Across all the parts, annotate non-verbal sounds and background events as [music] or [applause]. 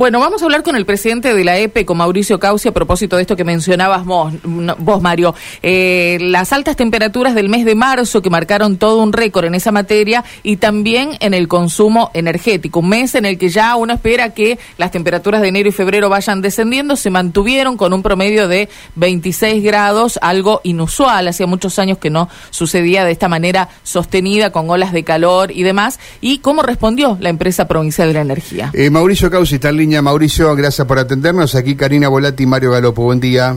Bueno, vamos a hablar con el presidente de la EPE, con Mauricio Causi, a propósito de esto que mencionabas vos, vos Mario. Eh, las altas temperaturas del mes de marzo que marcaron todo un récord en esa materia y también en el consumo energético. Un mes en el que ya uno espera que las temperaturas de enero y febrero vayan descendiendo, se mantuvieron con un promedio de 26 grados, algo inusual. Hacía muchos años que no sucedía de esta manera sostenida, con olas de calor y demás. ¿Y cómo respondió la empresa provincial de la energía? Eh, Mauricio Causi está en línea Mauricio, gracias por atendernos. Aquí Karina Volati y Mario Galopo, buen día.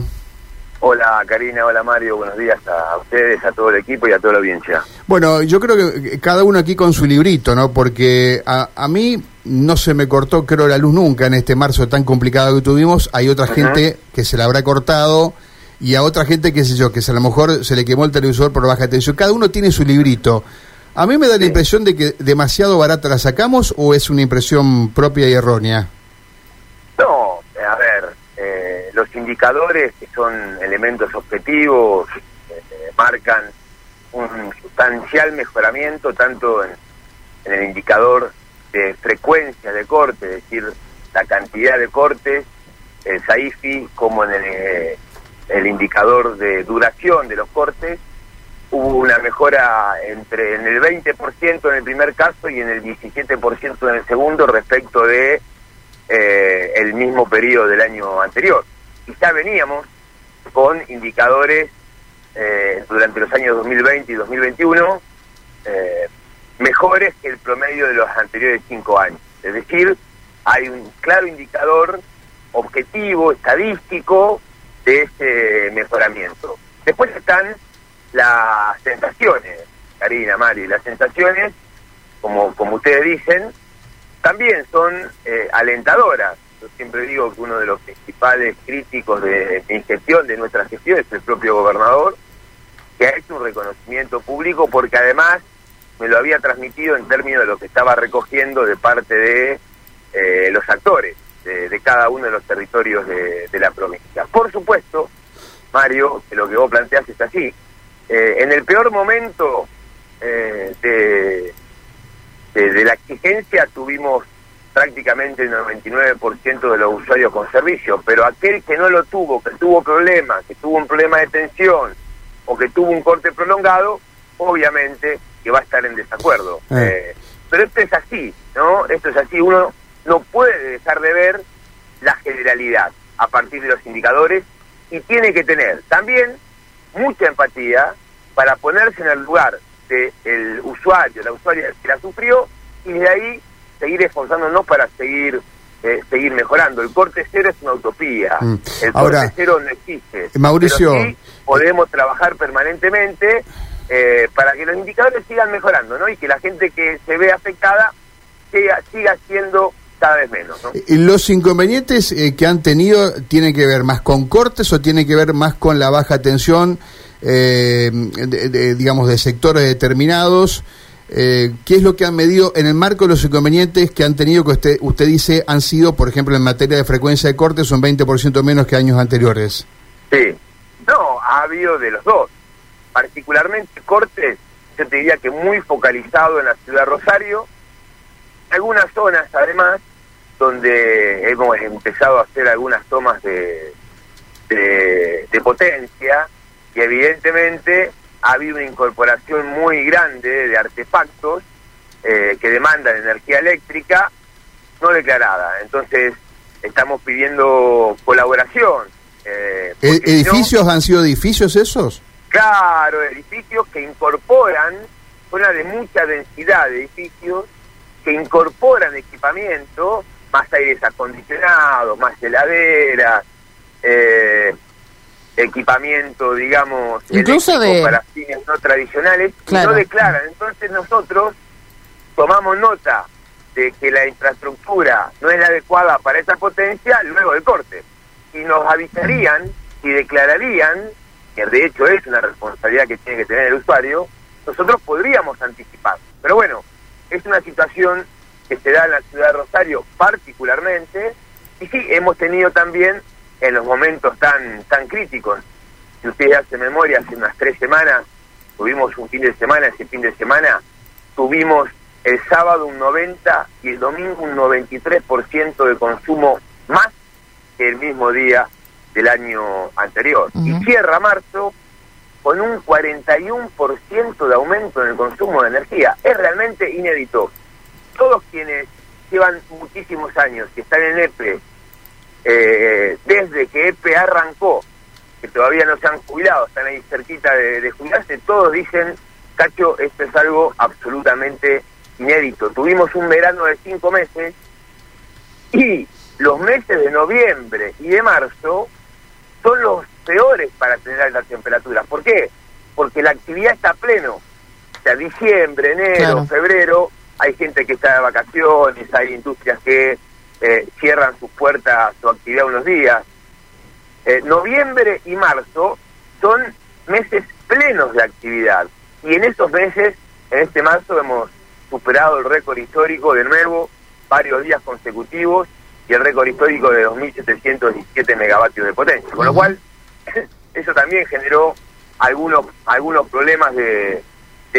Hola Karina, hola Mario, buenos días a ustedes, a todo el equipo y a toda la audiencia. Bueno, yo creo que cada uno aquí con su librito, ¿no? Porque a, mí no se me cortó, creo, la luz nunca en este marzo tan complicado que tuvimos. Hay otra gente que se la habrá cortado y a otra gente, qué sé yo, que a lo mejor se le quemó el televisor por baja tensión. Cada uno tiene su librito. A mí me da la impresión de que demasiado barata la sacamos o es una impresión propia y errónea. Eh, los indicadores que son elementos objetivos eh, marcan un sustancial mejoramiento tanto en, el indicador de frecuencia de corte, es decir, la cantidad de cortes, el SAIFI, como en el, el indicador de duración de los cortes, hubo una mejora entre en el 20% en el primer caso y en el 17% en el segundo respecto de eh, el mismo periodo del año anterior. Y ya veníamos con indicadores eh, durante los años 2020 y 2021 eh, mejores que el promedio de los anteriores cinco años. Es decir, hay un claro indicador objetivo, estadístico de ese mejoramiento. Después están las sensaciones, Karina, Mari, las sensaciones, como, como ustedes dicen, también son eh, alentadoras. Yo siempre digo que uno de los principales críticos de mi gestión, de nuestra gestión, es el propio gobernador, que ha hecho un reconocimiento público porque además me lo había transmitido en términos de lo que estaba recogiendo de parte de eh, los actores de, cada uno de los territorios de, la provincia. Por supuesto, Mario, que lo que vos planteás es así. Eh, en el peor momento de de la exigencia tuvimos prácticamente el 99% de los usuarios con servicio, pero aquel que no lo tuvo, que tuvo problemas, que tuvo un problema de tensión o que tuvo un corte prolongado, obviamente que va a estar en desacuerdo. Eh. Eh, pero esto es así, ¿no? Esto es así, uno no puede dejar de ver la generalidad a partir de los indicadores y tiene que tener también mucha empatía para ponerse en el lugar del usuario, la usuaria que la sufrió, y de ahí seguir esforzándonos para seguir eh, seguir mejorando. El corte cero es una utopía. Mm. El corte cero no existe. Mauricio. podemos trabajar permanentemente eh, para que los indicadores sigan mejorando, ¿no? Y que la gente que se ve afectada siga, siga siendo cada vez menos. ¿no? ¿Los inconvenientes eh, que han tenido tienen que ver más con cortes o tienen que ver más con la baja tensión? eh, de, digamos, de sectores determinados. Eh, ¿Qué es lo que han medido en el marco de los inconvenientes que han tenido, que usted, usted dice han sido, por ejemplo, en materia de frecuencia de cortes, un 20% menos que años anteriores? Sí, no, ha habido de los dos. Particularmente cortes, yo te diría que muy focalizado en la ciudad de Rosario, algunas zonas además donde hemos empezado a hacer algunas tomas de, de potencia, y evidentemente ha habido una incorporación muy grande de artefactos eh, que demandan energía eléctrica no declarada. Entonces, estamos pidiendo colaboración. Eh, ¿E-, ¿Edificios han sido edificios esos? Claro, edificios que incorporan, zona de mucha densidad de edificios, que incorporan equipamiento, más aires acondicionados, más heladeras, eh, equipamiento, digamos, incluso de para fines no tradicionales, no declaran. Entonces nosotros tomamos nota de que la infraestructura no es la adecuada para esa potencia luego del corte. Y nos avisarían y declararían, que de hecho es una responsabilidad que tiene que tener el usuario, nosotros podríamos anticipar. Pero bueno, es una situación que se da en la ciudad de Rosario particularmente, y sí, hemos tenido también en los momentos tan tan críticos. Si ustedes hacen memoria, hace unas tres semanas tuvimos un fin de semana, ese fin de semana tuvimos el sábado un 90 y el domingo un 93% de consumo más que el mismo día del año anterior. Y cierra marzo con un 41% de aumento en el consumo de energía. Es realmente inédito. Todos quienes llevan muchísimos años, que están en EPE, eh, desde que EPE arrancó, que todavía no se han jubilado, están ahí cerquita de, de jubilarse, todos dicen, Cacho, esto es algo absolutamente inédito. Tuvimos un verano de cinco meses y los meses de noviembre y de marzo son los peores para tener altas temperaturas. ¿Por qué? Porque la actividad está a pleno. O sea, diciembre, enero, febrero, hay gente que está de vacaciones, hay industrias que eh, cierran sus puertas, su actividad unos días. Eh, noviembre y marzo son meses plenos de actividad. Y en esos meses, en este marzo, hemos superado el récord histórico de nuevo, varios días consecutivos, y el récord histórico de 2.717 megavatios de potencia. Con lo cual, [laughs] eso también generó algunos, algunos problemas de,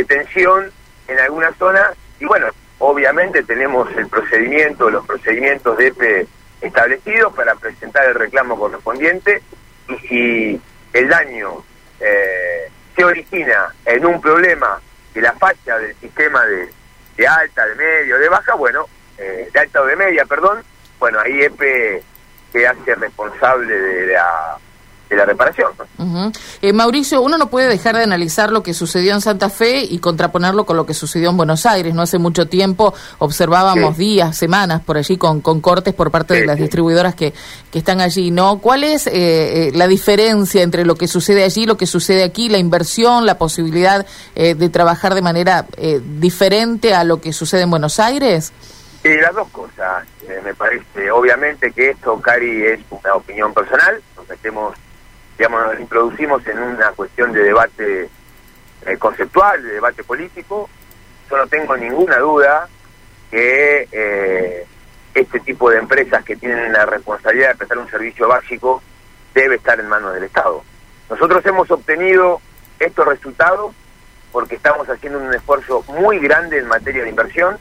tensión en algunas zonas, y bueno, obviamente tenemos el procedimiento, los procedimientos de EPE establecidos para presentar el reclamo correspondiente, y si el daño eh, se origina en un problema de la falla del sistema de, de alta, de medio, de baja, bueno, eh, de alta o de media, perdón, bueno, ahí EPE se hace responsable de la, de la reparación. eh, Mauricio, uno no puede dejar de analizar lo que sucedió en Santa Fe y contraponerlo con lo que sucedió en Buenos Aires. No hace mucho tiempo observábamos días, semanas por allí con, con cortes por parte de las distribuidoras que, que están allí. ¿no? ¿Cuál es eh, eh, la diferencia entre lo que sucede allí y lo que sucede aquí? La inversión, la posibilidad eh, de trabajar de manera diferente a lo que sucede en Buenos Aires. Sí, las dos cosas, me parece. Obviamente que esto, Cari, es una opinión personal. Nos metemos digamos, nos introducimos en una cuestión de debate eh, conceptual, de debate político. Yo no tengo ninguna duda que eh, este tipo de empresas que tienen la responsabilidad de prestar un servicio básico debe estar en manos del Estado. Nosotros hemos obtenido estos resultados porque estamos haciendo un esfuerzo muy grande en materia de inversión,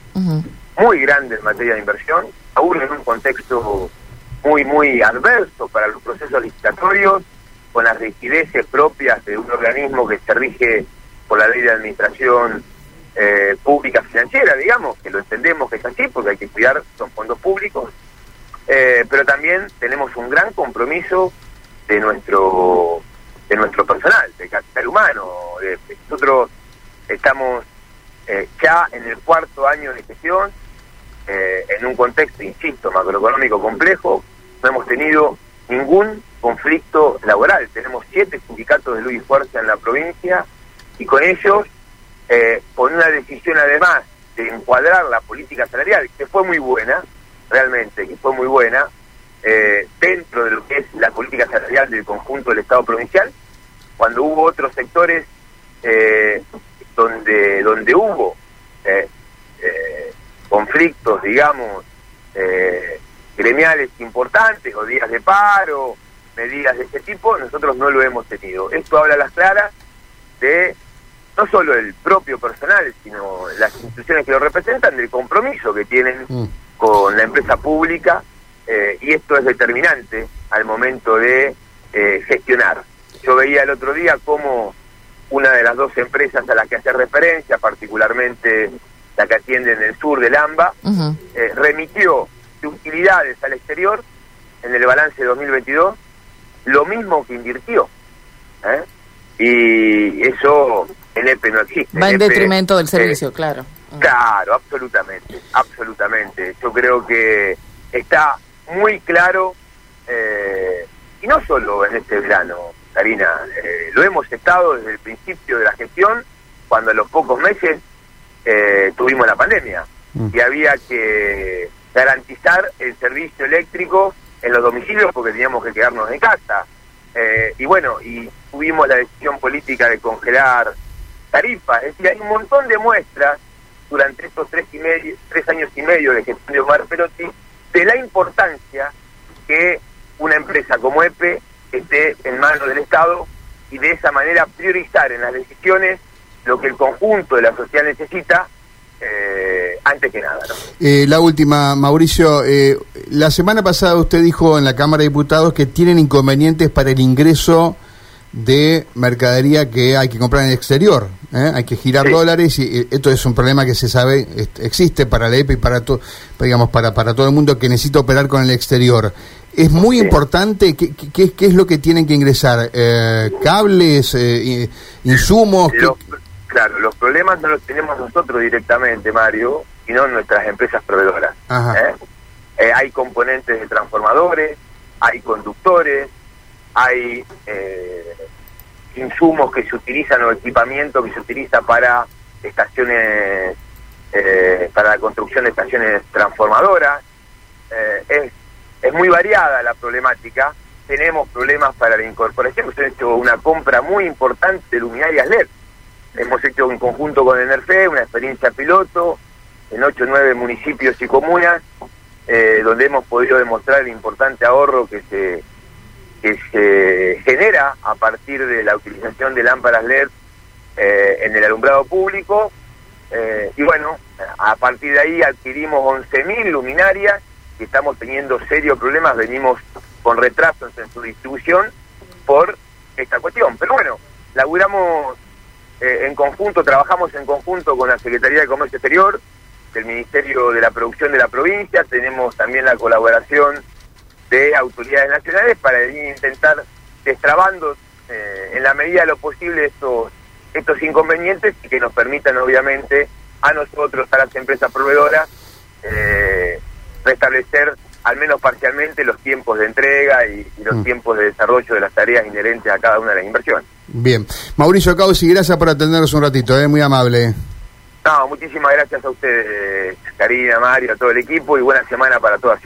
muy grande en materia de inversión, aún en un contexto muy, muy adverso para los procesos licitatorios, con las rigideces propias de un organismo que se rige por la ley de administración eh, pública financiera, digamos, que lo entendemos que es así, porque hay que cuidar, son fondos públicos, eh, pero también tenemos un gran compromiso de nuestro de nuestro personal, de capital humano. nosotros estamos eh, ya en el cuarto año de gestión, en un contexto, insisto, macroeconómico complejo, no hemos tenido ningún conflicto laboral. Tenemos siete sindicatos de luz y fuerza en la provincia y con ellos, eh, con una decisión además de encuadrar la política salarial, que fue muy buena, realmente, que fue muy buena, eh, dentro de lo que es la política salarial del conjunto del Estado provincial, cuando hubo otros sectores eh, donde, donde hubo conflictos, digamos, gremiales importantes o días de paro medidas de este tipo, nosotros no lo hemos tenido. Esto habla a las claras de no solo el propio personal, sino las instituciones que lo representan, del compromiso que tienen mm. con la empresa pública, eh, y esto es determinante al momento de eh, gestionar. Yo veía el otro día cómo una de las dos empresas a las que hace referencia, particularmente la que atiende en el sur del AMBA, eh, remitió de utilidades al exterior en el balance de 2022 lo mismo que invirtió. ¿eh? Y eso en EPE no existe. Va en, detrimento del servicio, claro. Claro, absolutamente, absolutamente. Yo creo que está muy claro, eh, y no solo en este verano, Karina, eh, lo hemos estado desde el principio de la gestión, cuando a los pocos meses tuvimos la pandemia mm. y había que garantizar el servicio eléctrico en los domicilios porque teníamos que quedarnos en casa. Eh, y bueno, y tuvimos la decisión política de congelar tarifas. Es decir, hay un montón de muestras durante estos tres, y medio, tres años y medio de gestión de Omar Perotti de la importancia que una empresa como EPE esté en manos del Estado y de esa manera priorizar en las decisiones lo que el conjunto de la sociedad necesita, eh, antes que nada. Eh, la última, Mauricio, eh, la semana pasada usted dijo en la Cámara de Diputados que tienen inconvenientes para el ingreso de mercadería que hay que comprar en el exterior. ¿eh? Hay que girar dólares y esto es un problema que se sabe existe para la EPE y para, todo digamos, para, para todo el mundo que necesita operar con el exterior. Es muy importante, ¿qué, qué, qué, es lo que tienen que ingresar? Eh, ¿Cables, eh, insumos? claro, los problemas no los tenemos nosotros directamente, Mario, sino nuestras empresas proveedoras. hay componentes de transformadores, hay conductores, hay eh, insumos que se utilizan o equipamiento que se utiliza para estaciones, eh, para la construcción de estaciones transformadoras. Eh, es, es muy variada la problemática. Tenemos problemas para la incorporación. Hemos hecho una compra muy importante de luminarias LED. Hemos hecho en conjunto con Enerfe una experiencia piloto en 8 o 9 municipios y comunas, donde hemos podido demostrar el importante ahorro que se que se genera a partir de la utilización de lámparas LED eh, en el alumbrado público. Eh, y bueno, a partir de ahí adquirimos 11.000 luminarias y estamos teniendo serios problemas, venimos con retrasos en su distribución por esta cuestión. Pero bueno, laburamos eh, en conjunto, trabajamos en conjunto con la Secretaría de Comercio Exterior, el Ministerio de la Producción de la provincia, tenemos también la colaboración de autoridades nacionales para intentar destrabando eh, en la medida de lo posible estos, estos inconvenientes y que nos permitan obviamente a nosotros, a las empresas proveedoras, eh, restablecer al menos parcialmente los tiempos de entrega y, los mm. tiempos de desarrollo de las tareas inherentes a cada una de las inversiones. Bien. Mauricio Causi, gracias por atendernos un ratito, ¿eh? muy amable. No, muchísimas gracias a ustedes, Karina, Mario, a todo el equipo y buena semana para todas.